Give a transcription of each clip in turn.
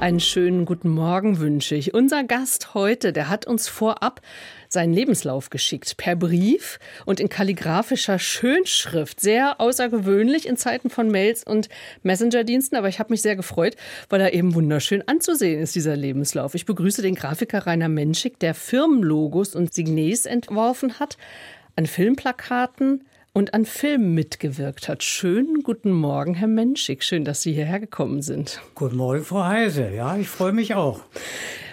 Einen schönen guten Morgen wünsche ich. Unser Gast heute, der hat uns vorab seinen Lebenslauf geschickt, per Brief und in kalligraphischer Schönschrift. Sehr außergewöhnlich in Zeiten von Mails und Messenger-Diensten, aber ich habe mich sehr gefreut, weil er eben wunderschön anzusehen ist, dieser Lebenslauf. Ich begrüße den Grafiker Rainer Menschik, der Firmenlogos und Signes entworfen hat, an Filmplakaten, und an Filmen mitgewirkt hat. Schönen guten Morgen, Herr Menschik. Schön, dass Sie hierher gekommen sind. Guten Morgen, Frau Heise. Ja, ich freue mich auch.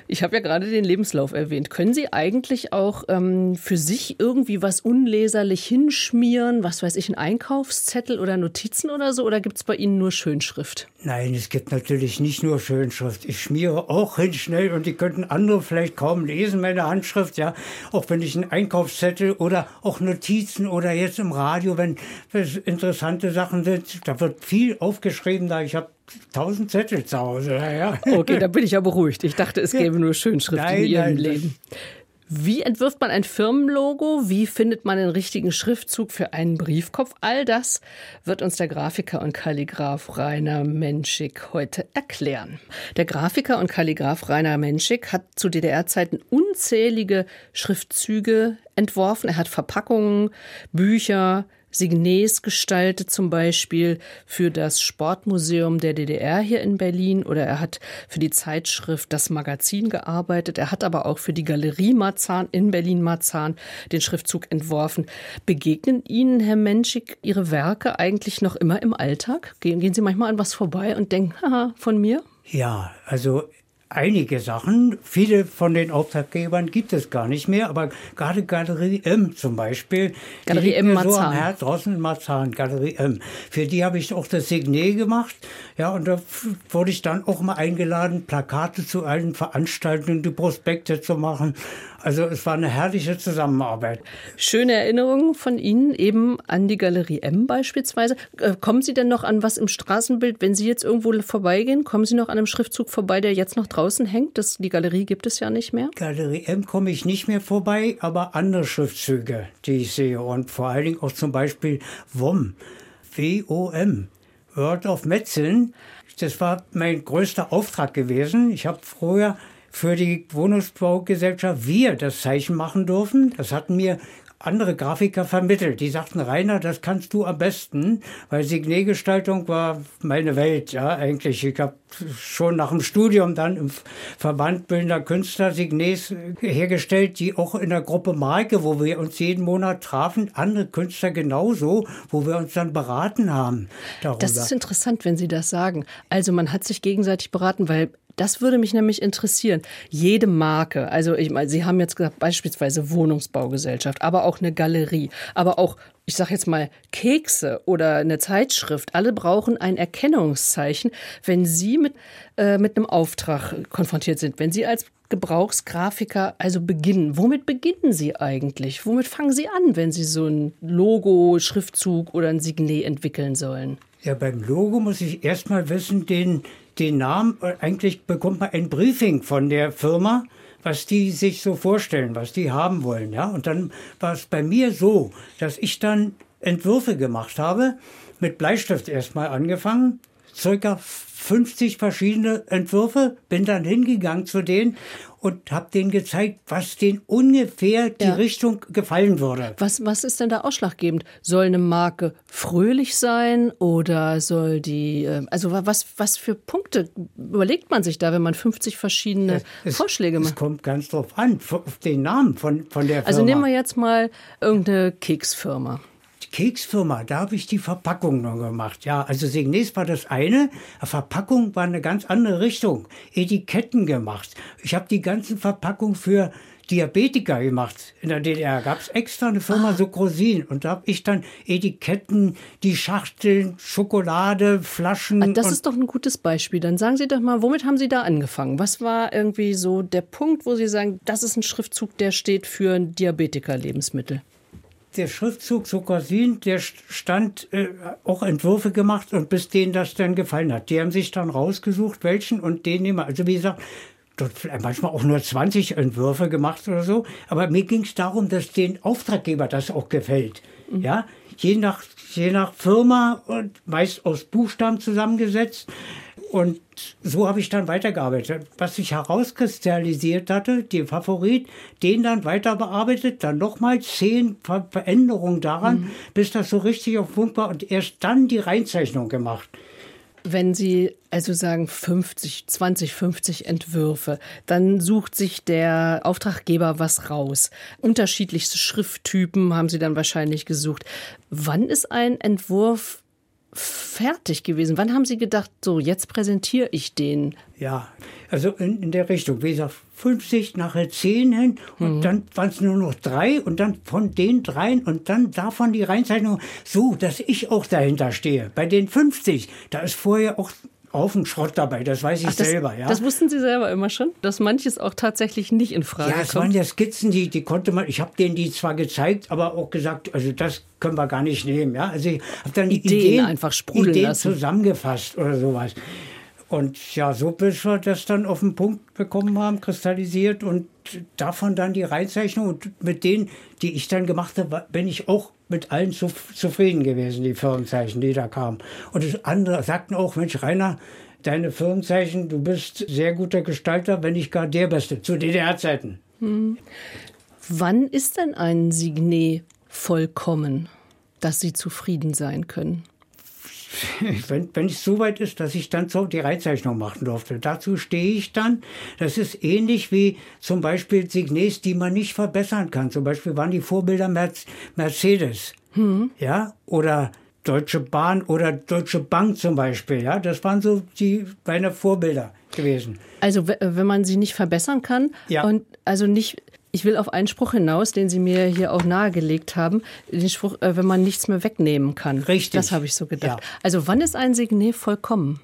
Ich habe ja gerade den Lebenslauf erwähnt. Können Sie eigentlich auch ähm, für sich irgendwie was unleserlich hinschmieren? Was weiß ich, ein Einkaufszettel oder Notizen oder so? Oder gibt es bei Ihnen nur Schönschrift? Nein, es gibt natürlich nicht nur Schönschrift. Ich schmiere auch hin schnell und die könnten andere vielleicht kaum lesen, meine Handschrift, ja. Auch wenn ich einen Einkaufszettel oder auch Notizen oder jetzt im Radio, wenn interessante Sachen sind, da wird viel aufgeschrieben, da ich habe tausend Zettel zu Hause. Ja. Okay, da bin ich ja beruhigt. Ich dachte, es gäbe nur Schönschrift nein, in Ihrem nein, Leben. Wie entwirft man ein Firmenlogo? Wie findet man den richtigen Schriftzug für einen Briefkopf? All das wird uns der Grafiker und Kalligraph Rainer Menschik heute erklären. Der Grafiker und Kalligraph Rainer Menschik hat zu DDR-Zeiten unzählige Schriftzüge entworfen. Er hat Verpackungen, Bücher, Signes gestaltet, zum Beispiel für das Sportmuseum der DDR hier in Berlin oder er hat für die Zeitschrift Das Magazin gearbeitet. Er hat aber auch für die Galerie Marzahn in Berlin-Marzahn den Schriftzug entworfen. Begegnen Ihnen, Herr Menschik, Ihre Werke eigentlich noch immer im Alltag? Gehen, gehen Sie manchmal an was vorbei und denken, haha, von mir? Ja, also einige Sachen. Viele von den Auftraggebern gibt es gar nicht mehr, aber gerade Galerie M zum Beispiel. Galerie M Marzahn. So am Herz, draußen in Marzahn, Galerie M. Für die habe ich auch das Signet gemacht. Ja, und da wurde ich dann auch mal eingeladen, Plakate zu allen Veranstaltungen, die Prospekte zu machen. Also es war eine herrliche Zusammenarbeit. Schöne Erinnerungen von Ihnen eben an die Galerie M beispielsweise. Äh, kommen Sie denn noch an was im Straßenbild, wenn Sie jetzt irgendwo vorbeigehen? Kommen Sie noch an einem Schriftzug vorbei, der jetzt noch draußen hängt? Das, die Galerie gibt es ja nicht mehr. Galerie M komme ich nicht mehr vorbei, aber andere Schriftzüge, die ich sehe. Und vor allen Dingen auch zum Beispiel WOM. W-O-M. Word of Metzeln. Das war mein größter Auftrag gewesen. Ich habe früher für die Wohnungsbaugesellschaft wir das Zeichen machen dürfen. Das hatten mir andere Grafiker vermittelt. Die sagten, Rainer, das kannst du am besten, weil Signetgestaltung war meine Welt, ja, eigentlich. Ich habe schon nach dem Studium dann im Verband Bildender Künstler Signets hergestellt, die auch in der Gruppe Marke, wo wir uns jeden Monat trafen, andere Künstler genauso, wo wir uns dann beraten haben. Darüber. Das ist interessant, wenn Sie das sagen. Also man hat sich gegenseitig beraten, weil das würde mich nämlich interessieren. Jede Marke, also ich meine, Sie haben jetzt gesagt, beispielsweise Wohnungsbaugesellschaft, aber auch eine Galerie, aber auch ich sage jetzt mal, Kekse oder eine Zeitschrift, alle brauchen ein Erkennungszeichen, wenn Sie mit, äh, mit einem Auftrag konfrontiert sind, wenn Sie als Gebrauchsgrafiker also beginnen. Womit beginnen Sie eigentlich? Womit fangen Sie an, wenn Sie so ein Logo, Schriftzug oder ein Signet entwickeln sollen? Ja, beim Logo muss ich erstmal wissen, den den Namen, äh, eigentlich bekommt man ein Briefing von der Firma, was die sich so vorstellen, was die haben wollen. Ja? Und dann war es bei mir so, dass ich dann Entwürfe gemacht habe, mit Bleistift erstmal angefangen, circa 50 verschiedene Entwürfe, bin dann hingegangen zu denen und habe denen gezeigt, was denen ungefähr die ja. Richtung gefallen würde. Was, was ist denn da ausschlaggebend? Soll eine Marke fröhlich sein oder soll die, ähm, also was, was für Punkte überlegt man sich da, wenn man 50 verschiedene es, Vorschläge macht? Es kommt ganz drauf an, auf den Namen von, von der also Firma. Also nehmen wir jetzt mal irgendeine Keksfirma. Keksfirma, da habe ich die Verpackung noch gemacht. Ja, also Signes war das eine, Verpackung war eine ganz andere Richtung. Etiketten gemacht. Ich habe die ganzen Verpackungen für Diabetiker gemacht. In der DDR gab es extra eine Firma ah. Sukrosin und da habe ich dann Etiketten, die Schachteln, Schokolade, Flaschen. Ah, das ist doch ein gutes Beispiel. Dann sagen Sie doch mal, womit haben Sie da angefangen? Was war irgendwie so der Punkt, wo Sie sagen, das ist ein Schriftzug, der steht für Diabetiker-Lebensmittel? Der Schriftzug Sukosin, der stand äh, auch Entwürfe gemacht und bis denen das dann gefallen hat. Die haben sich dann rausgesucht, welchen und den nehmen. Also wie gesagt, dort manchmal auch nur 20 Entwürfe gemacht oder so. Aber mir ging es darum, dass den Auftraggeber das auch gefällt. Mhm. Ja, je nach, je nach Firma und meist aus Buchstaben zusammengesetzt. Und so habe ich dann weitergearbeitet. Was sich herauskristallisiert hatte, der Favorit, den dann weiter bearbeitet, dann nochmal zehn Veränderungen daran, mhm. bis das so richtig auf Punkt war und erst dann die Reinzeichnung gemacht. Wenn Sie also sagen 50, 20, 50 Entwürfe, dann sucht sich der Auftraggeber was raus. Unterschiedlichste Schrifttypen haben Sie dann wahrscheinlich gesucht. Wann ist ein Entwurf fertig gewesen? Wann haben Sie gedacht, so, jetzt präsentiere ich den? Ja, also in, in der Richtung. Wie gesagt, 50, nachher 10 hin und mhm. dann waren es nur noch drei und dann von den dreien und dann davon die Reinzeichnung so, dass ich auch dahinter stehe. Bei den 50, da ist vorher auch Haufen Schrott dabei, das weiß ich Ach, das, selber. Ja. Das wussten Sie selber immer schon, dass manches auch tatsächlich nicht in Frage kommt. Ja, es waren ja Skizzen, die, die konnte man, ich habe denen die zwar gezeigt, aber auch gesagt, also das können wir gar nicht nehmen. Ja? Also ich habe dann die Ideen, Ideen einfach sprudeln Ideen lassen. zusammengefasst oder sowas. Und ja, so bis wir das dann auf den Punkt bekommen haben, kristallisiert und davon dann die Reinzeichnung und mit denen, die ich dann gemacht habe, bin ich auch mit allen zu, zufrieden gewesen, die Firmenzeichen, die da kamen. Und andere sagten auch, Mensch, Rainer, deine Firmenzeichen, du bist sehr guter Gestalter, wenn nicht gar der Beste, zu DDR-Zeiten. Hm. Wann ist denn ein Signet vollkommen, dass Sie zufrieden sein können? wenn, wenn es so weit ist, dass ich dann so die Reitzeichnung machen durfte. Dazu stehe ich dann. Das ist ähnlich wie zum Beispiel Signets, die man nicht verbessern kann. Zum Beispiel waren die Vorbilder Mercedes. Hm. Ja, oder Deutsche Bahn oder Deutsche Bank zum Beispiel. Ja, das waren so die meine Vorbilder gewesen. Also wenn man sie nicht verbessern kann ja. und also nicht ich will auf einen Spruch hinaus, den Sie mir hier auch nahegelegt haben. Den Spruch, äh, wenn man nichts mehr wegnehmen kann. Richtig. Das habe ich so gedacht. Ja. Also wann ist ein Signet vollkommen?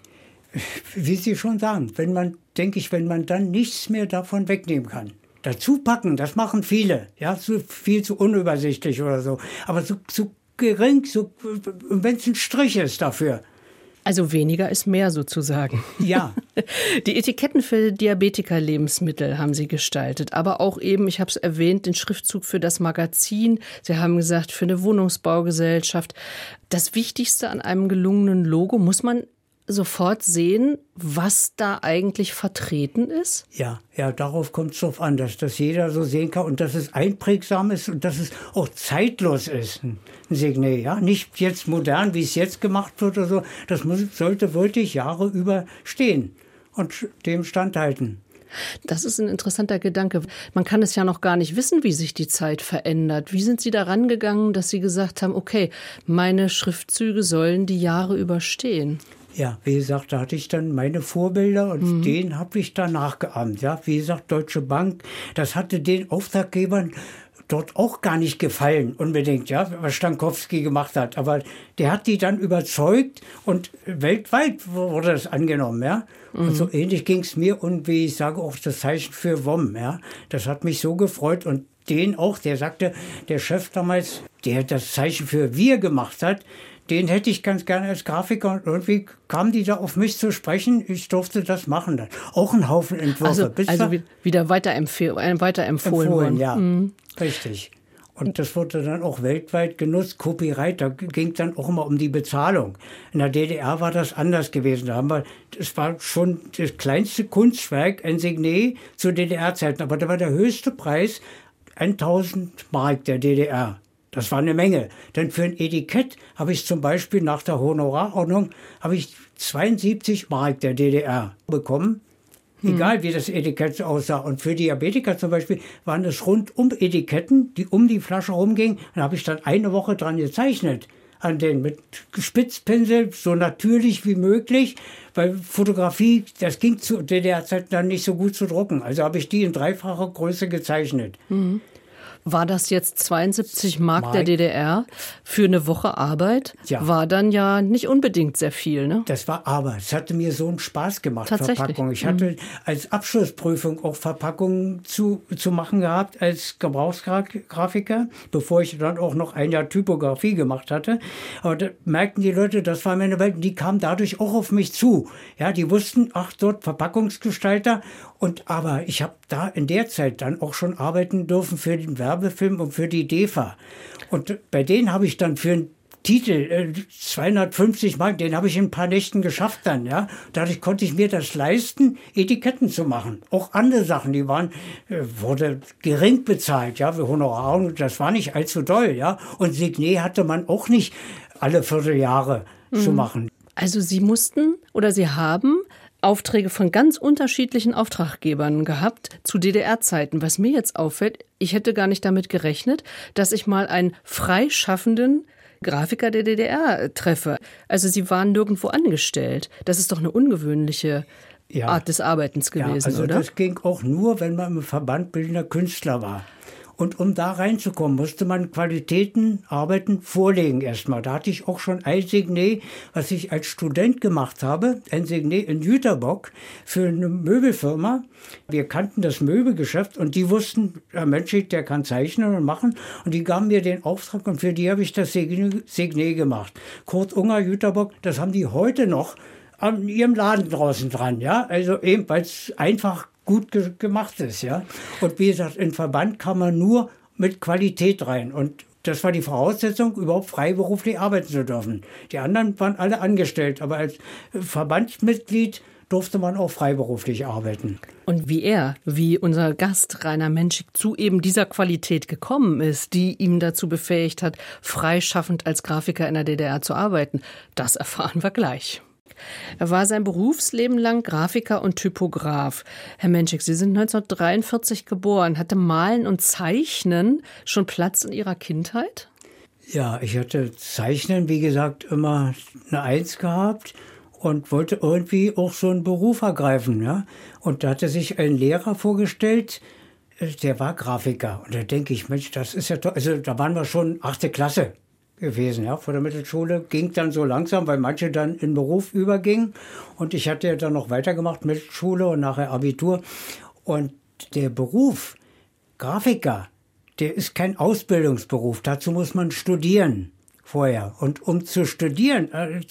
Wie Sie schon sagen, wenn man, denke ich, wenn man dann nichts mehr davon wegnehmen kann. Dazu packen, das machen viele. Ja, so viel zu unübersichtlich oder so. Aber so, so gering, so, wenn es ein Strich ist dafür. Also weniger ist mehr sozusagen. Ja. Die Etiketten für Diabetiker-Lebensmittel haben Sie gestaltet, aber auch eben, ich habe es erwähnt, den Schriftzug für das Magazin. Sie haben gesagt, für eine Wohnungsbaugesellschaft. Das Wichtigste an einem gelungenen Logo muss man sofort sehen, was da eigentlich vertreten ist? Ja, ja, darauf kommt es drauf an, dass das jeder so sehen kann und dass es einprägsam ist und dass es auch zeitlos ist. Ein Signet, ja, nicht jetzt modern, wie es jetzt gemacht wird oder so. Das muss, sollte wirklich Jahre überstehen und dem standhalten. Das ist ein interessanter Gedanke. Man kann es ja noch gar nicht wissen, wie sich die Zeit verändert. Wie sind Sie daran gegangen, dass Sie gesagt haben, okay, meine Schriftzüge sollen die Jahre überstehen? Ja, wie gesagt, da hatte ich dann meine Vorbilder und mhm. den habe ich dann nachgeahmt. Ja, wie gesagt, Deutsche Bank, das hatte den Auftraggebern dort auch gar nicht gefallen, unbedingt, ja, was Stankowski gemacht hat. Aber der hat die dann überzeugt und weltweit wurde das angenommen, ja. Mhm. Und so ähnlich ging es mir und wie ich sage, auch das Zeichen für WOM, ja. Das hat mich so gefreut und den auch, der sagte, der Chef damals, der das Zeichen für wir gemacht hat, den hätte ich ganz gerne als Grafiker und irgendwie kamen die da auf mich zu sprechen. Ich durfte das machen dann. Auch ein Haufen Entwürfe. Also, also wieder äh, weiterempfohlen worden. Ja, mhm. richtig. Und das wurde dann auch weltweit genutzt. Copyright, da ging dann auch immer um die Bezahlung. In der DDR war das anders gewesen. Da haben wir, das war schon das kleinste Kunstwerk, ein Signet zu DDR-Zeiten. Aber da war der höchste Preis 1000 Mark der DDR. Das war eine Menge. Denn für ein Etikett habe ich zum Beispiel nach der Honorarordnung habe ich 72 Mark der DDR bekommen. Hm. Egal wie das Etikett aussah. Und für Diabetiker zum Beispiel waren es rundum Etiketten, die um die Flasche rumgingen. Da habe ich dann eine Woche dran gezeichnet. An den mit Spitzpinsel, so natürlich wie möglich. Weil Fotografie, das ging zu DDR-Zeiten dann nicht so gut zu drucken. Also habe ich die in dreifacher Größe gezeichnet. Mhm. War das jetzt 72 Mark, Mark der DDR für eine Woche Arbeit? Ja. War dann ja nicht unbedingt sehr viel, ne? Das war Arbeit. Es hatte mir so einen Spaß gemacht, Verpackung. Ich hatte mhm. als Abschlussprüfung auch Verpackungen zu, zu machen gehabt als Gebrauchsgrafiker, bevor ich dann auch noch ein Jahr Typografie gemacht hatte. Aber da merkten die Leute, das war meine Welt, die kamen dadurch auch auf mich zu. Ja, die wussten, ach, dort Verpackungsgestalter. Und aber ich habe da in der Zeit dann auch schon arbeiten dürfen für den Werbefilm und für die DEFA. Und bei denen habe ich dann für einen Titel, äh, 250 Mark, den habe ich in ein paar Nächten geschafft dann, ja. Dadurch konnte ich mir das leisten, Etiketten zu machen. Auch andere Sachen, die waren, äh, wurde gering bezahlt, ja, für Honorar und das war nicht allzu doll, ja. Und Signet hatte man auch nicht alle Vierteljahre mhm. zu machen. Also Sie mussten oder Sie haben Aufträge von ganz unterschiedlichen Auftraggebern gehabt zu DDR-Zeiten. Was mir jetzt auffällt, ich hätte gar nicht damit gerechnet, dass ich mal einen freischaffenden Grafiker der DDR treffe. Also Sie waren nirgendwo angestellt. Das ist doch eine ungewöhnliche ja. Art des Arbeitens gewesen, ja, also oder? Das ging auch nur, wenn man im Verband bildender Künstler war. Und um da reinzukommen, musste man Qualitäten, Arbeiten vorlegen erstmal. Da hatte ich auch schon ein Signet, was ich als Student gemacht habe, ein Signet in Jüterbock für eine Möbelfirma. Wir kannten das Möbelgeschäft und die wussten, der Mensch, der kann zeichnen und machen. Und die gaben mir den Auftrag und für die habe ich das Signet gemacht. Kurt Unger, Jüterbock, das haben die heute noch an ihrem Laden draußen dran, ja. Also eben, weil es einfach gut ge gemacht ist, ja. Und wie gesagt, in Verband kann man nur mit Qualität rein. Und das war die Voraussetzung, überhaupt freiberuflich arbeiten zu dürfen. Die anderen waren alle angestellt, aber als Verbandsmitglied durfte man auch freiberuflich arbeiten. Und wie er, wie unser Gast Rainer Menschig zu eben dieser Qualität gekommen ist, die ihm dazu befähigt hat, freischaffend als Grafiker in der DDR zu arbeiten, das erfahren wir gleich. Er war sein Berufsleben lang Grafiker und Typograf. Herr Menschik, Sie sind 1943 geboren. Hatte Malen und Zeichnen schon Platz in Ihrer Kindheit? Ja, ich hatte Zeichnen, wie gesagt, immer eine Eins gehabt und wollte irgendwie auch so einen Beruf ergreifen. Ja? Und da hatte sich ein Lehrer vorgestellt, äh, der war Grafiker. Und da denke ich, Mensch, das ist ja toll. Also da waren wir schon achte Klasse gewesen, ja, vor der Mittelschule. Ging dann so langsam, weil manche dann in Beruf übergingen. Und ich hatte ja dann noch weitergemacht, Mittelschule und nachher Abitur. Und der Beruf Grafiker, der ist kein Ausbildungsberuf. Dazu muss man studieren vorher. Und um zu studieren, äh,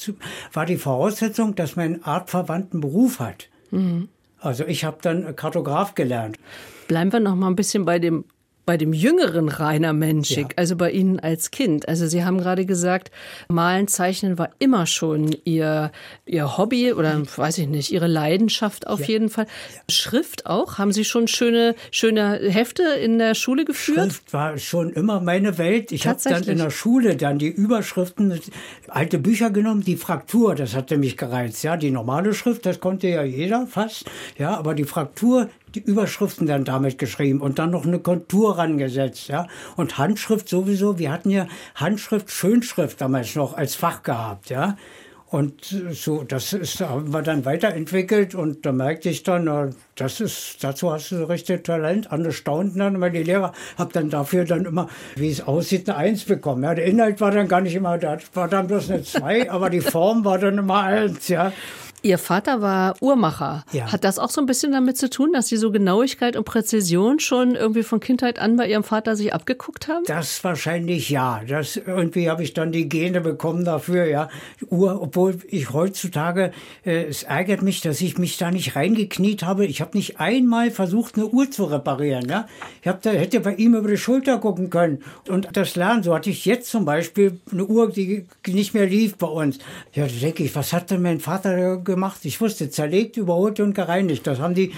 war die Voraussetzung, dass man einen artverwandten Beruf hat. Mhm. Also ich habe dann Kartograf gelernt. Bleiben wir noch mal ein bisschen bei dem bei dem jüngeren Rainer Menschig, ja. also bei Ihnen als Kind. Also Sie haben gerade gesagt, Malen, Zeichnen war immer schon Ihr, Ihr Hobby oder weiß ich nicht, Ihre Leidenschaft auf ja. jeden Fall. Schrift auch? Haben Sie schon schöne, schöne Hefte in der Schule geführt? Schrift war schon immer meine Welt. Ich habe dann in der Schule dann die Überschriften, alte Bücher genommen, die Fraktur, das hatte mich gereizt. Ja, die normale Schrift, das konnte ja jeder fast. Ja, aber die Fraktur, die Überschriften dann damit geschrieben und dann noch eine Kontur rangesetzt, ja. Und Handschrift sowieso, wir hatten ja Handschrift, Schönschrift damals noch als Fach gehabt, ja. Und so, das ist, haben wir dann weiterentwickelt und da merkte ich dann, das ist, dazu hast du so richtig Talent. Andere staunten dann, weil die Lehrer haben dann dafür dann immer, wie es aussieht, eine Eins bekommen. Ja, der Inhalt war dann gar nicht immer, da war dann bloß eine Zwei, aber die Form war dann immer eins, ja. Ihr Vater war Uhrmacher. Ja. Hat das auch so ein bisschen damit zu tun, dass Sie so Genauigkeit und Präzision schon irgendwie von Kindheit an bei Ihrem Vater sich abgeguckt haben? Das wahrscheinlich ja. Das irgendwie habe ich dann die Gene bekommen dafür, ja. Uhr, obwohl ich heutzutage, äh, es ärgert mich, dass ich mich da nicht reingekniet habe. Ich habe nicht einmal versucht, eine Uhr zu reparieren, ja. Ich habe da hätte bei ihm über die Schulter gucken können und das lernen. So hatte ich jetzt zum Beispiel eine Uhr, die nicht mehr lief bei uns. Ja, da denke ich, was hat denn mein Vater gemacht. Ich wusste, zerlegt, überholt und gereinigt. Das haben die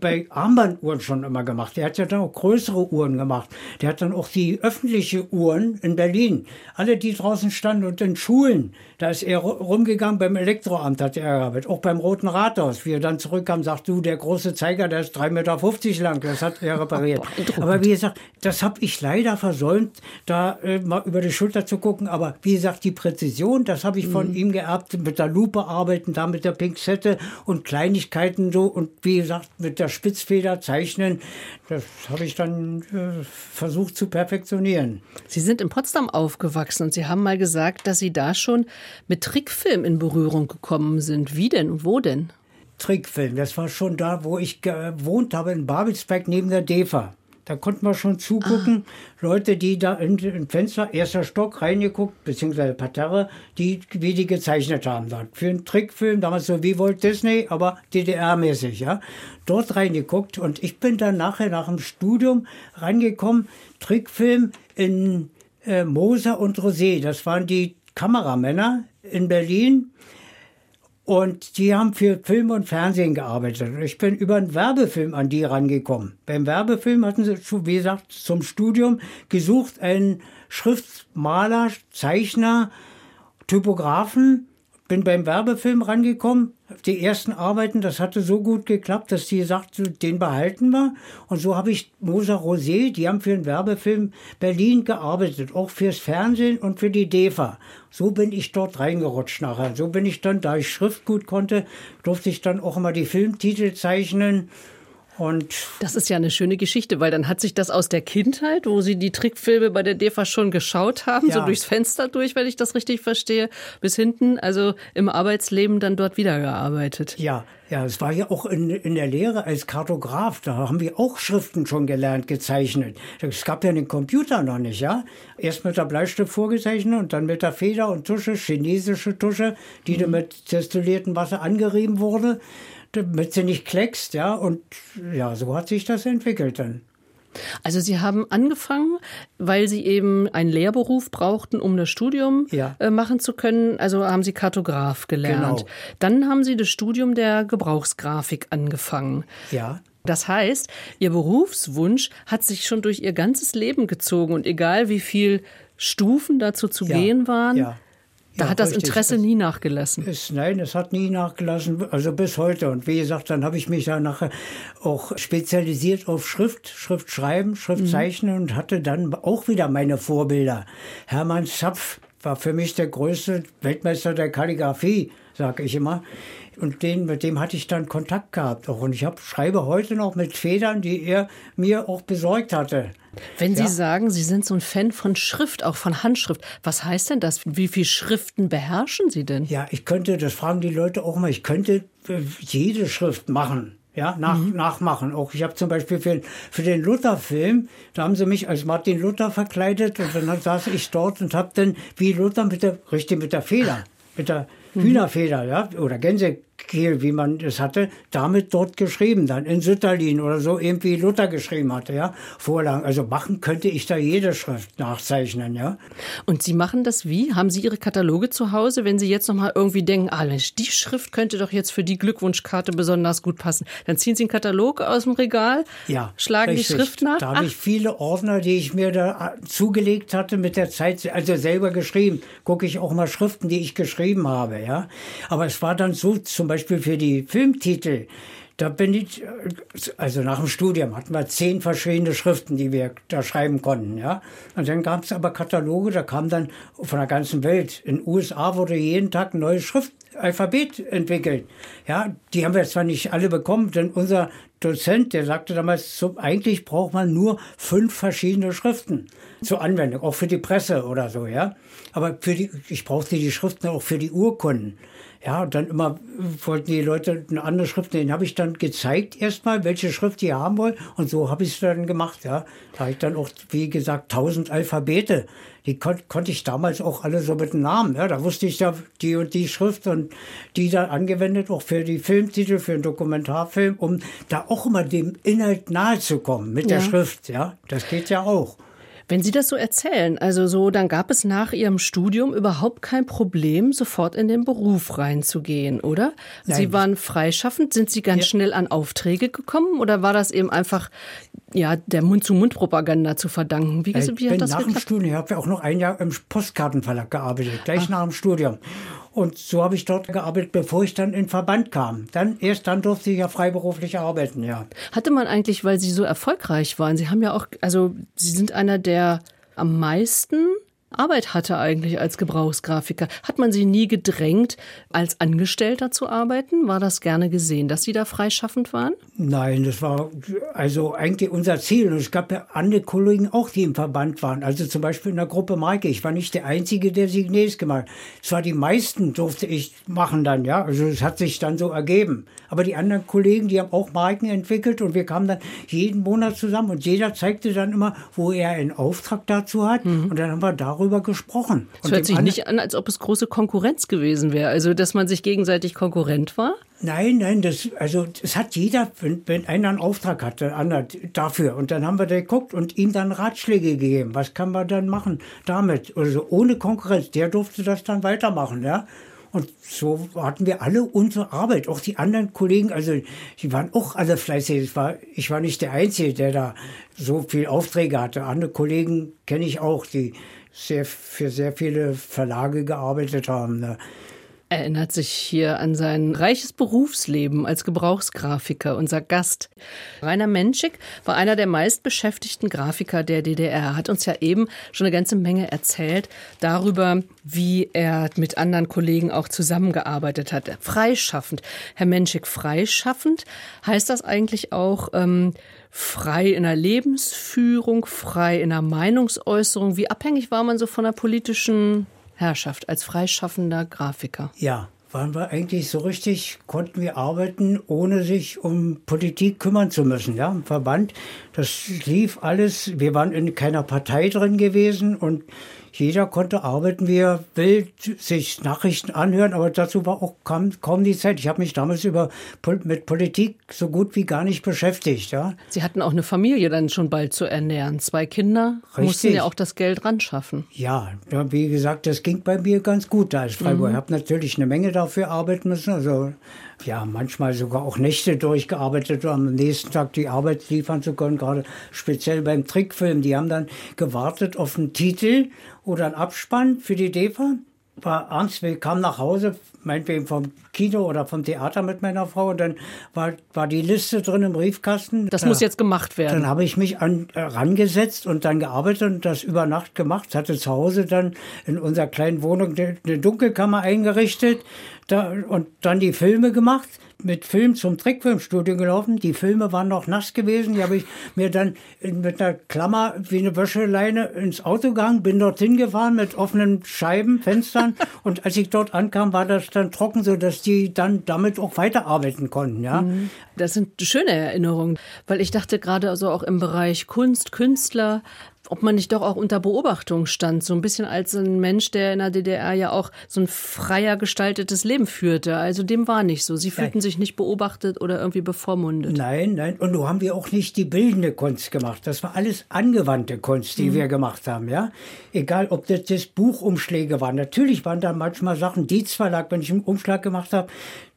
bei Armbanduhren schon immer gemacht. Der hat ja dann auch größere Uhren gemacht. Der hat dann auch die öffentliche Uhren in Berlin, alle die draußen standen und in Schulen, da ist er rumgegangen beim Elektroamt, hat er gearbeitet. Auch beim Roten Rathaus. Wie er dann zurückkam, sagt du, der große Zeiger, der ist 3,50 Meter lang. Das hat er repariert. Aber wie gesagt, das habe ich leider versäumt, da äh, mal über die Schulter zu gucken. Aber wie gesagt, die Präzision, das habe ich von mhm. ihm geerbt, mit der Lupe arbeiten, da mit der Pinzette und Kleinigkeiten so und wie gesagt mit der Spitzfeder zeichnen. Das habe ich dann äh, versucht zu perfektionieren. Sie sind in Potsdam aufgewachsen und Sie haben mal gesagt, dass Sie da schon mit Trickfilm in Berührung gekommen sind. Wie denn und wo denn? Trickfilm, das war schon da, wo ich gewohnt habe, in Babelsberg neben der DEFA. Da konnte man schon zugucken. Ah. Leute, die da in, in Fenster, erster Stock reingeguckt, beziehungsweise Parterre, die, wie die gezeichnet haben. Dort. Für einen Trickfilm, damals so wie Walt Disney, aber DDR-mäßig, ja. Dort reingeguckt und ich bin dann nachher nach dem Studium reingekommen, Trickfilm in äh, Moser und Rosé. Das waren die Kameramänner in Berlin. Und die haben für Film und Fernsehen gearbeitet. Ich bin über einen Werbefilm an die rangekommen. Beim Werbefilm hatten sie, wie gesagt, zum Studium gesucht einen Schriftmaler, Zeichner, Typografen bin beim Werbefilm rangekommen. Die ersten Arbeiten, das hatte so gut geklappt, dass die sagte, den behalten wir. Und so habe ich Moser Rosé, die haben für den Werbefilm Berlin gearbeitet, auch fürs Fernsehen und für die DEFA. So bin ich dort reingerutscht nachher. So bin ich dann, da ich Schrift gut konnte, durfte ich dann auch immer die Filmtitel zeichnen und das ist ja eine schöne Geschichte, weil dann hat sich das aus der Kindheit, wo Sie die Trickfilme bei der DEFA schon geschaut haben, ja. so durchs Fenster durch, wenn ich das richtig verstehe, bis hinten, also im Arbeitsleben dann dort wiedergearbeitet. Ja, ja, es war ja auch in, in der Lehre als Kartograf, da haben wir auch Schriften schon gelernt, gezeichnet. Es gab ja den Computer noch nicht, ja. Erst mit der Bleistift vorgezeichnet und dann mit der Feder und Tusche, chinesische Tusche, die mhm. dann mit destilliertem Wasser angerieben wurde damit sie nicht kleckst, ja. Und ja, so hat sich das entwickelt dann. Also Sie haben angefangen, weil Sie eben einen Lehrberuf brauchten, um das Studium ja. äh, machen zu können. Also haben Sie Kartograf gelernt. Genau. Dann haben Sie das Studium der Gebrauchsgrafik angefangen. Ja. Das heißt, Ihr Berufswunsch hat sich schon durch Ihr ganzes Leben gezogen und egal wie viel Stufen dazu zu ja. gehen waren, ja. Da ja, hat das Interesse nie nachgelassen. Es, nein, es hat nie nachgelassen, also bis heute. Und wie gesagt, dann habe ich mich da nachher auch spezialisiert auf Schrift, Schriftschreiben, Schriftzeichnen mhm. und hatte dann auch wieder meine Vorbilder. Hermann Zapf war für mich der größte Weltmeister der Kalligraphie, sage ich immer. Und den, mit dem hatte ich dann Kontakt gehabt auch. Und ich hab, schreibe heute noch mit Federn, die er mir auch besorgt hatte. Wenn Sie ja. sagen, Sie sind so ein Fan von Schrift, auch von Handschrift, was heißt denn das? Wie viele Schriften beherrschen Sie denn? Ja, ich könnte, das fragen die Leute auch mal, ich könnte äh, jede Schrift machen. Ja, nach, mhm. nachmachen. Auch ich habe zum Beispiel für, für den Luther-Film, da haben sie mich als Martin Luther verkleidet und dann saß ich dort und habe dann wie Luther mit der, richtig mit der Feder, mit der. Hühnerfeder, ja, oder Gänse, Kiel, wie man es hatte, damit dort geschrieben, dann in Sütterlin oder so, eben wie Luther geschrieben hatte, ja, Vorlagen. Also machen könnte ich da jede Schrift nachzeichnen, ja. Und Sie machen das wie? Haben Sie Ihre Kataloge zu Hause, wenn Sie jetzt nochmal irgendwie denken, ah Mensch, die Schrift könnte doch jetzt für die Glückwunschkarte besonders gut passen. Dann ziehen Sie einen Katalog aus dem Regal, ja, schlagen richtig. die Schrift nach. Da habe ich viele Ordner, die ich mir da äh, zugelegt hatte mit der Zeit, also selber geschrieben. Gucke ich auch mal Schriften, die ich geschrieben habe, ja. Aber es war dann so, zum Beispiel für die Filmtitel, da bin ich, also nach dem Studium hatten wir zehn verschiedene Schriften, die wir da schreiben konnten, ja. Und dann gab es aber Kataloge, da kam dann von der ganzen Welt. In den USA wurde jeden Tag ein neues Schriftalphabet entwickelt. Ja, die haben wir zwar nicht alle bekommen, denn unser Dozent, der sagte damals, so, eigentlich braucht man nur fünf verschiedene Schriften zur Anwendung, auch für die Presse oder so, ja. Aber für die, ich brauchte die Schriften auch für die Urkunden. Ja, und dann immer wollten die Leute eine andere Schrift, den habe ich dann gezeigt erstmal, welche Schrift die haben wollen. Und so habe ich es dann gemacht, ja. Da habe ich dann auch, wie gesagt, tausend Alphabete. Die kon konnte ich damals auch alle so mit Namen, ja. Da wusste ich ja die und die Schrift und die dann angewendet, auch für die Filmtitel, für einen Dokumentarfilm, um da auch immer dem Inhalt nahe zu kommen mit ja. der Schrift, ja. Das geht ja auch. Wenn Sie das so erzählen, also so, dann gab es nach Ihrem Studium überhaupt kein Problem, sofort in den Beruf reinzugehen, oder? Nein. Sie waren freischaffend. Sind Sie ganz ja. schnell an Aufträge gekommen oder war das eben einfach ja, der Mund-zu-Mund-Propaganda zu verdanken? Wie, ich wie hat das nach geklappt? dem Studium, ich habe ja auch noch ein Jahr im Postkartenverlag gearbeitet, gleich Ach. nach dem Studium. Und so habe ich dort gearbeitet, bevor ich dann in Verband kam. Dann erst dann durfte ich ja freiberuflich arbeiten, ja. Hatte man eigentlich, weil Sie so erfolgreich waren, Sie haben ja auch, also Sie sind einer der am meisten Arbeit hatte eigentlich als Gebrauchsgrafiker? Hat man Sie nie gedrängt, als Angestellter zu arbeiten? War das gerne gesehen, dass Sie da freischaffend waren? Nein, das war also eigentlich unser Ziel. Und es gab ja andere Kollegen auch, die im Verband waren. Also zum Beispiel in der Gruppe Maike. Ich war nicht der Einzige, der Signes gemacht hat. Es war die meisten durfte ich machen dann, ja. Also es hat sich dann so ergeben. Aber die anderen Kollegen, die haben auch Marken entwickelt und wir kamen dann jeden Monat zusammen und jeder zeigte dann immer, wo er einen Auftrag dazu hat. Mhm. Und dann haben wir darüber gesprochen. Es hört sich nicht an, als ob es große Konkurrenz gewesen wäre. Also, dass man sich gegenseitig Konkurrent war? Nein, nein, das, also, es hat jeder, wenn, wenn einer einen Auftrag hatte, der andere dafür. Und dann haben wir da geguckt und ihm dann Ratschläge gegeben. Was kann man dann machen damit? Also, ohne Konkurrenz. Der durfte das dann weitermachen, ja. Und so hatten wir alle unsere Arbeit. Auch die anderen Kollegen, also die waren auch alle fleißig. Ich war, ich war nicht der Einzige, der da so viel Aufträge hatte. Andere Kollegen kenne ich auch, die sehr, für sehr viele Verlage gearbeitet haben. Ne erinnert sich hier an sein reiches Berufsleben als Gebrauchsgrafiker, unser Gast. Rainer Menschik war einer der meistbeschäftigten Grafiker der DDR. Er hat uns ja eben schon eine ganze Menge erzählt darüber, wie er mit anderen Kollegen auch zusammengearbeitet hat. Freischaffend. Herr Menschik, freischaffend heißt das eigentlich auch ähm, frei in der Lebensführung, frei in der Meinungsäußerung? Wie abhängig war man so von der politischen Herrschaft als freischaffender Grafiker? Ja, waren wir eigentlich so richtig, konnten wir arbeiten, ohne sich um Politik kümmern zu müssen. Ja, im Verband, das lief alles. Wir waren in keiner Partei drin gewesen und jeder konnte arbeiten, wie er will, sich Nachrichten anhören, aber dazu war auch kaum, kaum die Zeit. Ich habe mich damals über, mit Politik so gut wie gar nicht beschäftigt. Ja. Sie hatten auch eine Familie dann schon bald zu ernähren. Zwei Kinder Richtig. mussten ja auch das Geld ran schaffen. Ja, wie gesagt, das ging bei mir ganz gut da als Freiburg. Mhm. Ich habe natürlich eine Menge dafür arbeiten müssen. Also ja, manchmal sogar auch Nächte durchgearbeitet, um am nächsten Tag die Arbeit liefern zu können, gerade speziell beim Trickfilm. Die haben dann gewartet auf einen Titel oder einen Abspann für die DEFA. War abends, wir kamen nach Hause, meinetwegen vom Kino oder vom Theater mit meiner Frau und dann war, war die Liste drin im Briefkasten. Das da, muss jetzt gemacht werden. Dann habe ich mich an, äh, rangesetzt und dann gearbeitet und das über Nacht gemacht. Hatte zu Hause dann in unserer kleinen Wohnung eine Dunkelkammer eingerichtet da, und dann die Filme gemacht mit Film zum Trickfilmstudio gelaufen. Die Filme waren noch nass gewesen. Die habe ich mir dann mit einer Klammer wie eine Wäscheleine ins Auto gegangen, bin dorthin gefahren mit offenen Scheiben, Fenstern. und als ich dort ankam, war das dann trocken, so dass die dann damit auch weiterarbeiten konnten. Ja. Mhm. Das sind schöne Erinnerungen, weil ich dachte gerade also auch im Bereich Kunst, Künstler, ob man nicht doch auch unter Beobachtung stand, so ein bisschen als ein Mensch, der in der DDR ja auch so ein freier gestaltetes Leben führte. Also dem war nicht so. Sie fühlten nein. sich nicht beobachtet oder irgendwie bevormundet. Nein, nein. Und so haben wir auch nicht die bildende Kunst gemacht. Das war alles angewandte Kunst, die mhm. wir gemacht haben, ja. Egal, ob das, das Buchumschläge waren. Natürlich waren da manchmal Sachen, Dietz Verlag, wenn ich einen Umschlag gemacht habe,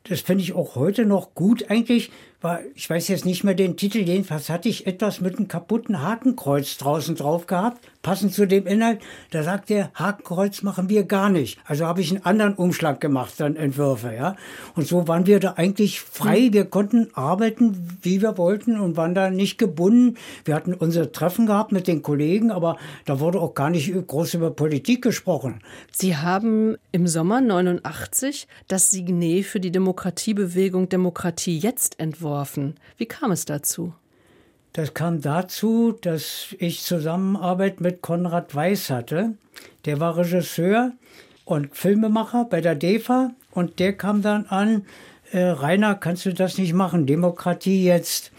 das finde ich auch heute noch gut eigentlich, war, ich weiß jetzt nicht mehr den Titel, jedenfalls hatte ich etwas mit einem kaputten Hakenkreuz draußen drauf gehabt, passend zu dem Inhalt. Da sagt er, Hakenkreuz machen wir gar nicht. Also habe ich einen anderen Umschlag gemacht, dann Entwürfe, ja. Und so waren wir da eigentlich frei. Wir konnten arbeiten, wie wir wollten und waren da nicht gebunden. Wir hatten unsere Treffen gehabt mit den Kollegen, aber da wurde auch gar nicht groß über Politik gesprochen. Sie haben im Sommer 89 das Signet für die Demokratiebewegung Demokratie jetzt entworfen geworfen. Wie kam es dazu? Das kam dazu, dass ich Zusammenarbeit mit Konrad Weiß hatte. Der war Regisseur und Filmemacher bei der DEFA und der kam dann an, äh, Rainer, kannst du das nicht machen? Demokratie jetzt.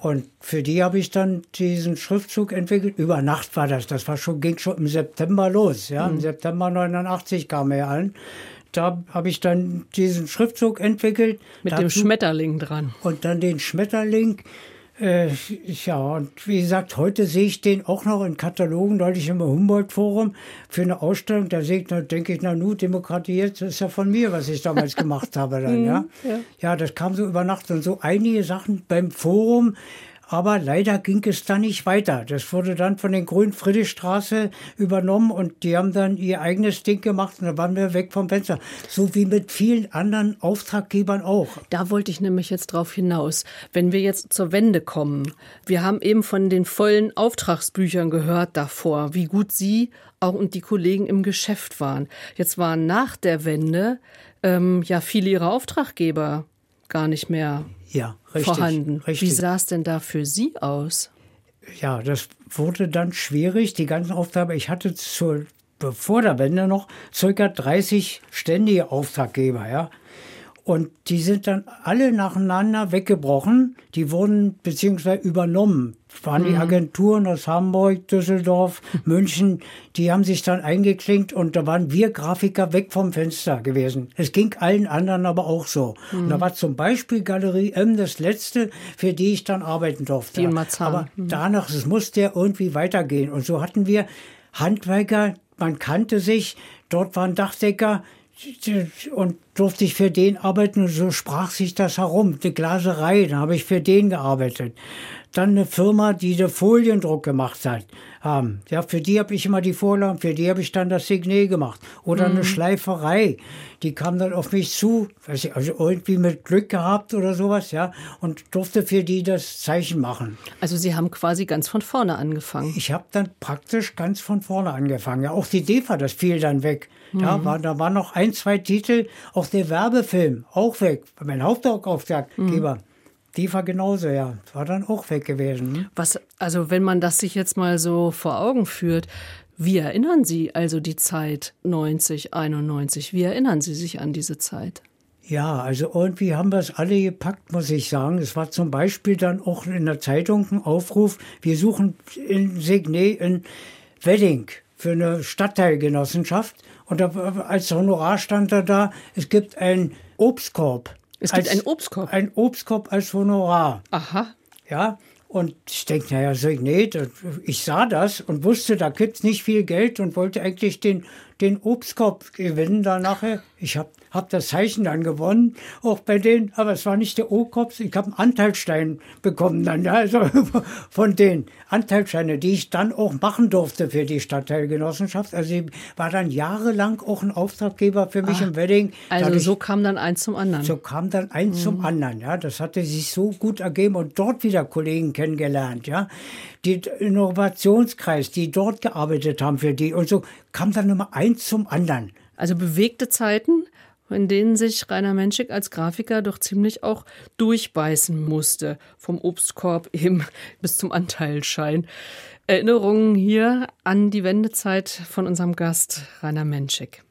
Und für die habe ich dann diesen Schriftzug entwickelt. Über Nacht war das. Das war schon, ging schon im September los. Ja, mhm. im September 89 kam er an da habe ich dann diesen Schriftzug entwickelt. Mit dem Schmetterling dran. Und dann den Schmetterling. Äh, ja, und wie gesagt, heute sehe ich den auch noch in Katalogen, neulich im Humboldt-Forum für eine Ausstellung. Da sehe ich, da denke ich, na nu, Demokratie jetzt ist ja von mir, was ich damals gemacht habe dann, ja? Mhm, ja. Ja, das kam so über Nacht und so einige Sachen beim Forum aber leider ging es dann nicht weiter. Das wurde dann von den Grünen Friedrichstraße übernommen und die haben dann ihr eigenes Ding gemacht und dann waren wir weg vom Fenster. So wie mit vielen anderen Auftraggebern auch. Da wollte ich nämlich jetzt drauf hinaus. Wenn wir jetzt zur Wende kommen, wir haben eben von den vollen Auftragsbüchern gehört davor, wie gut Sie auch und die Kollegen im Geschäft waren. Jetzt waren nach der Wende ähm, ja viele Ihrer Auftraggeber gar nicht mehr ja, richtig, vorhanden. Richtig. Wie sah es denn da für Sie aus? Ja, das wurde dann schwierig. Die ganzen Aufgaben, ich hatte zur, vor der Wende noch circa 30 ständige Auftraggeber, ja. Und die sind dann alle nacheinander weggebrochen. Die wurden beziehungsweise übernommen. Das waren mhm. die Agenturen aus Hamburg, Düsseldorf, München. Die haben sich dann eingeklinkt und da waren wir Grafiker weg vom Fenster gewesen. Es ging allen anderen aber auch so. Mhm. Und da war zum Beispiel Galerie M das letzte, für die ich dann arbeiten durfte. Die aber mhm. danach, es musste ja irgendwie weitergehen. Und so hatten wir Handwerker, man kannte sich, dort waren Dachdecker, und durfte ich für den arbeiten und so sprach sich das herum. Die Glaserei, da habe ich für den gearbeitet. Dann eine Firma, die den Foliendruck gemacht hat. Haben. Ja, für die habe ich immer die Vorlagen, für die habe ich dann das Signet gemacht. Oder mhm. eine Schleiferei, die kam dann auf mich zu, weiß ich, also irgendwie mit Glück gehabt oder sowas, ja, und durfte für die das Zeichen machen. Also Sie haben quasi ganz von vorne angefangen. Ich habe dann praktisch ganz von vorne angefangen. Ja, auch die DEFA, das fiel dann weg. Ja, mhm. war, da waren noch ein, zwei Titel, auch der Werbefilm, auch weg. Mein Hauptauftraggeber. Mhm. Die war genauso, ja. War dann auch weg gewesen. Hm? Was, also wenn man das sich jetzt mal so vor Augen führt, wie erinnern Sie also die Zeit 90, 91? Wie erinnern Sie sich an diese Zeit? Ja, also irgendwie haben wir es alle gepackt, muss ich sagen. Es war zum Beispiel dann auch in der Zeitung ein Aufruf, wir suchen in Signet in Wedding für eine Stadtteilgenossenschaft. Und da, als Honorar stand er da, es gibt einen Obstkorb. Es gibt einen Obstkorb? Ein Obstkorb als Honorar. Aha. Ja, und ich denke, naja, so, nee, ich sah das und wusste, da gibt es nicht viel Geld und wollte eigentlich den, den Obstkorb gewinnen da nachher. Ich habe hab das Zeichen dann gewonnen, auch bei denen, aber es war nicht der O-Korb, ich habe einen Anteilsstein bekommen dann, ja, also von den Anteilsscheinen, die ich dann auch machen durfte für die Stadtteilgenossenschaft. Also ich war dann jahrelang auch ein Auftraggeber für mich ah, im Wedding. Also Dadurch, so kam dann eins zum anderen. So kam dann eins mhm. zum anderen, ja. Das hatte sich so gut ergeben und dort wieder Kollegen kennengelernt, ja. Die Innovationskreis, die dort gearbeitet haben für die und so kam dann immer eins zum anderen. Also bewegte Zeiten, in denen sich Rainer Menschik als Grafiker doch ziemlich auch durchbeißen musste. Vom Obstkorb eben bis zum Anteilschein. Erinnerungen hier an die Wendezeit von unserem Gast Rainer Menschik.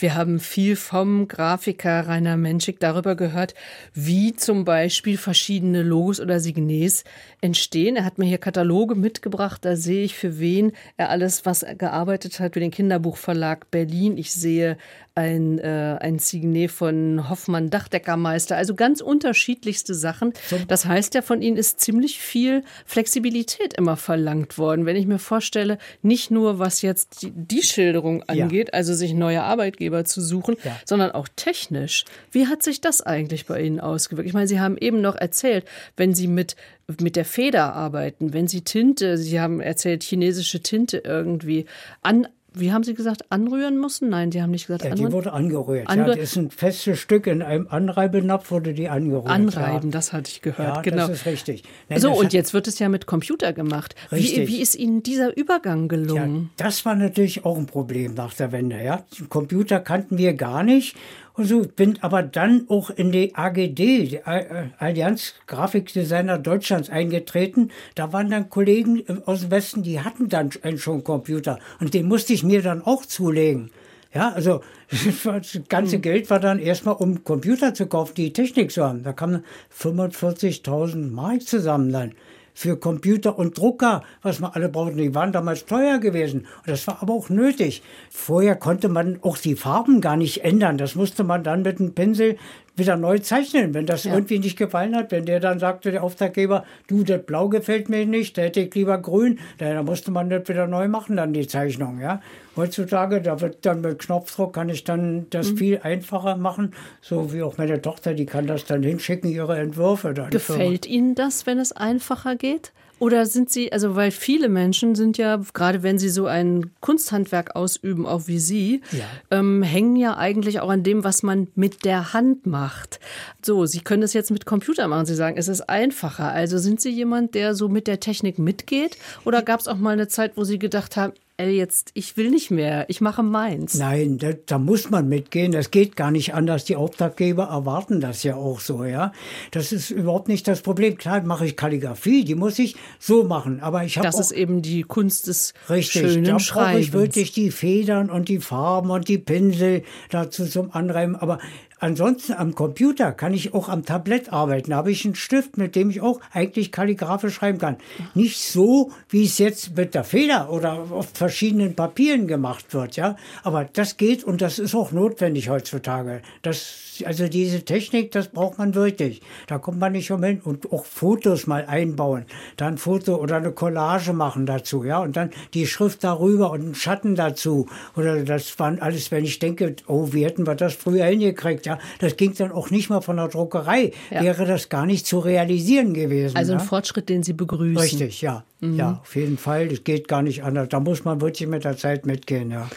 Wir haben viel vom Grafiker Rainer Menschik darüber gehört, wie zum Beispiel verschiedene Logos oder Signets entstehen. Er hat mir hier Kataloge mitgebracht, da sehe ich, für wen er alles, was er gearbeitet hat, für den Kinderbuchverlag Berlin. Ich sehe ein, äh, ein Signet von Hoffmann Dachdeckermeister, also ganz unterschiedlichste Sachen. Das heißt ja, von Ihnen ist ziemlich viel Flexibilität immer verlangt worden. Wenn ich mir vorstelle, nicht nur was jetzt die, die Schilderung angeht, ja. also sich neue Arbeitgeber zu suchen, ja. sondern auch technisch. Wie hat sich das eigentlich bei Ihnen ausgewirkt? Ich meine, Sie haben eben noch erzählt, wenn Sie mit mit der Feder arbeiten, wenn Sie Tinte, Sie haben erzählt, chinesische Tinte irgendwie an, wie haben Sie gesagt, anrühren müssen? Nein, Sie haben nicht gesagt ja, anrühren. Die wurde angerührt. Anrühr ja, das ist ein festes Stück. In einem Anreibenapf wurde die angerührt. Anreiben, ja. das hatte ich gehört. Ja, genau. das ist richtig. Nein, so, und jetzt wird es ja mit Computer gemacht. Richtig. Wie, wie ist Ihnen dieser Übergang gelungen? Ja, das war natürlich auch ein Problem nach der Wende. Ja. Computer kannten wir gar nicht. So bin aber dann auch in die AGD, die Allianz Grafikdesigner Deutschlands, eingetreten. Da waren dann Kollegen aus dem Westen, die hatten dann schon Computer. Und den musste ich mir dann auch zulegen. Ja, also das ganze hm. Geld war dann erstmal, um Computer zu kaufen, die Technik zu haben. Da kamen 45.000 Mark zusammen dann für Computer und Drucker, was man alle brauchten. Die waren damals teuer gewesen. Und das war aber auch nötig. Vorher konnte man auch die Farben gar nicht ändern. Das musste man dann mit einem Pinsel wieder neu zeichnen, wenn das ja. irgendwie nicht gefallen hat. Wenn der dann sagte, der Auftraggeber, du, das Blau gefällt mir nicht, da hätte ich lieber grün, dann musste man das wieder neu machen, dann die Zeichnung, ja. Heutzutage, da wird dann mit Knopfdruck, kann ich dann das mhm. viel einfacher machen, so wie auch meine Tochter, die kann das dann hinschicken, ihre Entwürfe. Dann Gefällt Ihnen das, wenn es einfacher geht? Oder sind Sie, also weil viele Menschen sind ja, gerade wenn sie so ein Kunsthandwerk ausüben, auch wie Sie, ja. ähm, hängen ja eigentlich auch an dem, was man mit der Hand macht. So, Sie können das jetzt mit Computer machen. Sie sagen, es ist einfacher. Also sind Sie jemand, der so mit der Technik mitgeht? Oder gab es auch mal eine Zeit, wo Sie gedacht haben, ey, jetzt, ich will nicht mehr, ich mache meins. Nein, da, da, muss man mitgehen. Das geht gar nicht anders. Die Auftraggeber erwarten das ja auch so, ja. Das ist überhaupt nicht das Problem. Klar mache ich Kalligrafie, die muss ich so machen. Aber ich habe Das ist eben die Kunst des richtig, schönen da Schreibens. ich wirklich die Federn und die Farben und die Pinsel dazu zum Anreiben. Aber Ansonsten am Computer kann ich auch am Tablett arbeiten. Da habe ich einen Stift, mit dem ich auch eigentlich kalligrafisch schreiben kann. Nicht so, wie es jetzt mit der Feder oder auf verschiedenen Papieren gemacht wird, ja. Aber das geht und das ist auch notwendig heutzutage. Das also diese Technik, das braucht man wirklich. Da kommt man nicht umhin und auch Fotos mal einbauen, dann Foto oder eine Collage machen dazu, ja, und dann die Schrift darüber und einen Schatten dazu. Oder das waren alles, wenn ich denke, oh, wie hätten wir das früher hingekriegt, ja, das ging dann auch nicht mal von der Druckerei, ja. wäre das gar nicht zu realisieren gewesen. Also ein ja? Fortschritt, den Sie begrüßen. Richtig, ja, mhm. ja, auf jeden Fall. Das geht gar nicht anders. Da muss man wirklich mit der Zeit mitgehen, ja.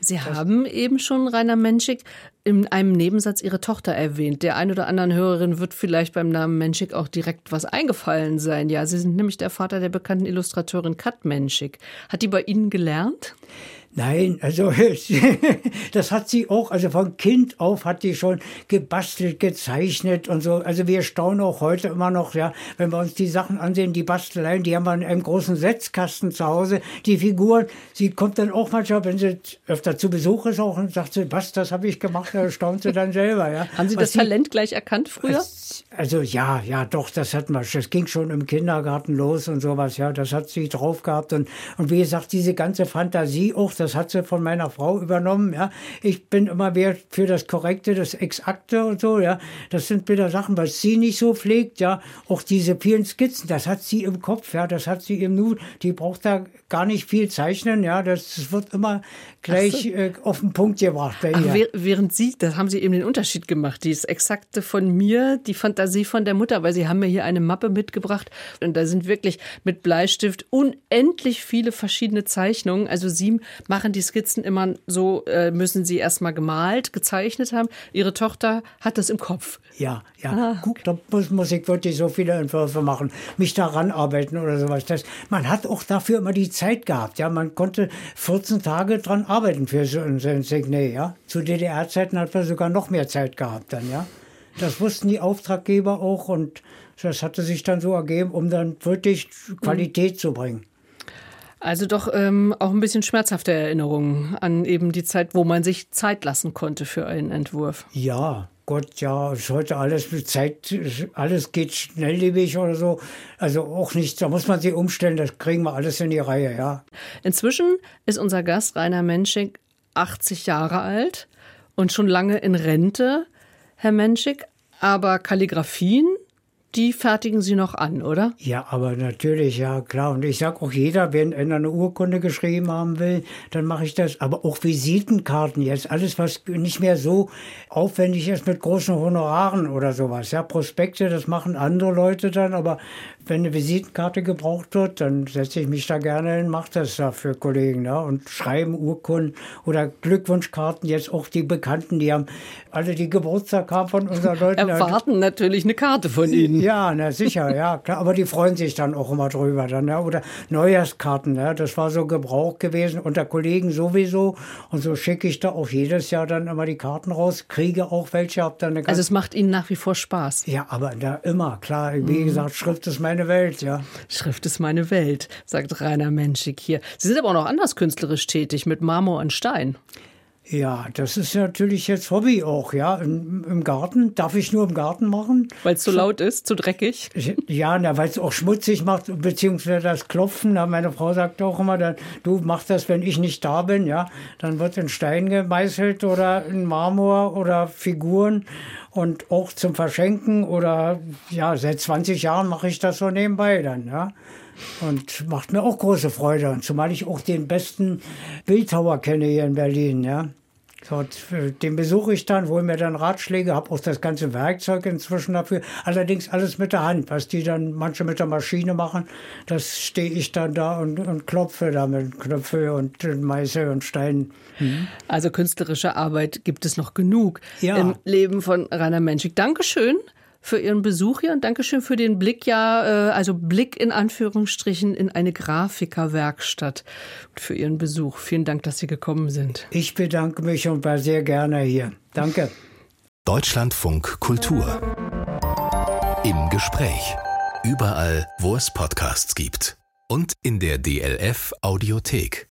Sie haben eben schon, Rainer Menschik, in einem Nebensatz Ihre Tochter erwähnt. Der ein oder anderen Hörerin wird vielleicht beim Namen Menschik auch direkt was eingefallen sein. Ja, Sie sind nämlich der Vater der bekannten Illustratorin Kat Menschik. Hat die bei Ihnen gelernt? Nein, also das hat sie auch, also von Kind auf hat die schon gebastelt, gezeichnet und so. Also wir staunen auch heute immer noch, ja, wenn wir uns die Sachen ansehen, die Basteleien, die haben wir in einem großen Setzkasten zu Hause, die Figuren. Sie kommt dann auch manchmal, wenn sie öfter zu Besuch ist auch und sagt sie, was, das habe ich gemacht, da staunt sie dann selber, ja. Haben Sie was das Talent gleich erkannt früher? Also ja, ja, doch, das hat man, das ging schon im Kindergarten los und sowas, ja, das hat sie drauf gehabt und, und wie gesagt, diese ganze Fantasie auch, das hat sie von meiner Frau übernommen. Ja. Ich bin immer mehr für das Korrekte, das Exakte und so. Ja. Das sind wieder Sachen, was sie nicht so pflegt. Ja. Auch diese vielen Skizzen, das hat sie im Kopf. Ja. Das hat sie im Nu. Die braucht da gar nicht viel zeichnen. Ja. Das wird immer gleich so. äh, auf den Punkt gebracht. Ach, während Sie, da haben Sie eben den Unterschied gemacht. Die Exakte von mir, die Fantasie von der Mutter, weil Sie haben mir hier eine Mappe mitgebracht und da sind wirklich mit Bleistift unendlich viele verschiedene Zeichnungen. Also Sie machen die Skizzen immer so, äh, müssen sie erstmal gemalt, gezeichnet haben. Ihre Tochter hat das im Kopf. Ja, ja. Ah, okay. Da muss, muss ich wirklich so viele Entwürfe machen, mich daran arbeiten oder sowas. Das, man hat auch dafür immer die Zeit gehabt. Ja, man konnte 14 Tage dran arbeiten für so ein Signet. Ja, zu DDR-Zeiten hat man sogar noch mehr Zeit gehabt dann. Ja, das wussten die Auftraggeber auch und das hatte sich dann so ergeben, um dann wirklich Qualität mhm. zu bringen. Also doch ähm, auch ein bisschen schmerzhafte Erinnerungen an eben die Zeit, wo man sich Zeit lassen konnte für einen Entwurf. Ja, Gott, ja, ist heute alles mit Zeit, alles geht schnelllebig oder so. Also auch nicht, da muss man sich umstellen, das kriegen wir alles in die Reihe, ja. Inzwischen ist unser Gast Rainer Menschik 80 Jahre alt und schon lange in Rente, Herr Menschik. Aber Kalligraphien die fertigen Sie noch an, oder? Ja, aber natürlich, ja, klar. Und ich sage auch jeder, wenn einer eine Urkunde geschrieben haben will, dann mache ich das. Aber auch Visitenkarten jetzt, alles, was nicht mehr so aufwendig ist mit großen Honoraren oder sowas. Ja, Prospekte, das machen andere Leute dann, aber wenn eine Visitenkarte gebraucht wird, dann setze ich mich da gerne hin, mache das da für Kollegen. Ja, und schreiben Urkunden oder Glückwunschkarten, jetzt auch die Bekannten, die haben alle die Geburtstag haben von unseren Leuten. Erwarten natürlich eine Karte von Ihnen. Ja, na sicher, ja, klar. Aber die freuen sich dann auch immer drüber. Dann, ja. Oder Neujahrskarten, ja, das war so Gebrauch gewesen unter Kollegen sowieso. Und so schicke ich da auch jedes Jahr dann immer die Karten raus, kriege auch welche, hab dann eine Also es macht Ihnen nach wie vor Spaß. Ja, aber da immer, klar. Wie mhm. gesagt, Schrift ist meine Welt, ja. Schrift ist meine Welt, sagt Rainer Menschik hier. Sie sind aber auch noch anders künstlerisch tätig mit Marmor und Stein. Ja, das ist natürlich jetzt Hobby auch, ja. Im, im Garten darf ich nur im Garten machen. Weil es zu so laut ist, zu dreckig? Ja, weil es auch schmutzig macht, beziehungsweise das Klopfen. Na, meine Frau sagt auch immer, dann, du machst das, wenn ich nicht da bin, ja. Dann wird in Stein gemeißelt oder in Marmor oder Figuren und auch zum Verschenken oder ja, seit 20 Jahren mache ich das so nebenbei dann, ja. Und macht mir auch große Freude. Und zumal ich auch den besten Bildhauer kenne hier in Berlin, ja. Dort, den besuche ich dann, hole mir dann Ratschläge, habe auch das ganze Werkzeug inzwischen dafür. Allerdings alles mit der Hand. Was die dann manche mit der Maschine machen, das stehe ich dann da und, und klopfe da mit Knöpfe und Meißel und Steinen. Mhm. Also künstlerische Arbeit gibt es noch genug ja. im Leben von Rainer Menschik. Dankeschön für Ihren Besuch hier und Dankeschön für den Blick, ja, äh, also Blick in Anführungsstrichen in eine Grafikerwerkstatt und für Ihren Besuch. Vielen Dank, dass Sie gekommen sind. Ich bedanke mich und war sehr gerne hier. Danke. Deutschlandfunk Kultur. Im Gespräch. Überall, wo es Podcasts gibt. Und in der DLF Audiothek.